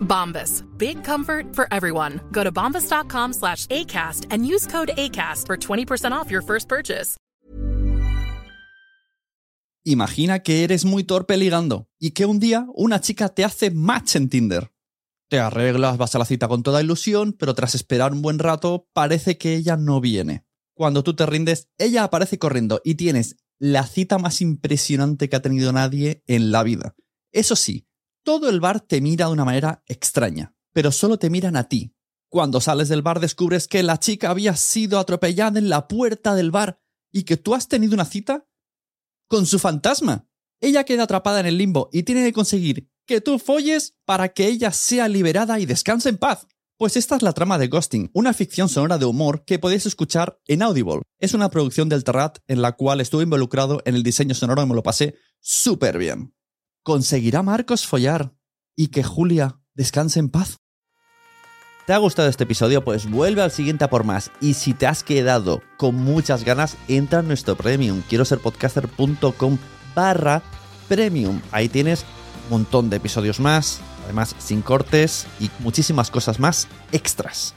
Bombas. Big comfort for everyone. Go to bombas.com slash ACAST and use code ACAST for 20% off your first purchase. Imagina que eres muy torpe ligando y que un día una chica te hace match en Tinder. Te arreglas, vas a la cita con toda ilusión, pero tras esperar un buen rato parece que ella no viene. Cuando tú te rindes, ella aparece corriendo y tienes la cita más impresionante que ha tenido nadie en la vida. Eso sí, todo el bar te mira de una manera extraña, pero solo te miran a ti. Cuando sales del bar descubres que la chica había sido atropellada en la puerta del bar y que tú has tenido una cita con su fantasma. Ella queda atrapada en el limbo y tiene que conseguir que tú folles para que ella sea liberada y descanse en paz. Pues esta es la trama de Ghosting, una ficción sonora de humor que podéis escuchar en Audible. Es una producción del Terrat en la cual estuve involucrado en el diseño sonoro y me lo pasé súper bien. ¿Conseguirá Marcos follar y que Julia descanse en paz? ¿Te ha gustado este episodio? Pues vuelve al siguiente a por más. Y si te has quedado con muchas ganas, entra en nuestro premium. Quiero ser podcaster.com barra premium. Ahí tienes un montón de episodios más, además sin cortes y muchísimas cosas más extras.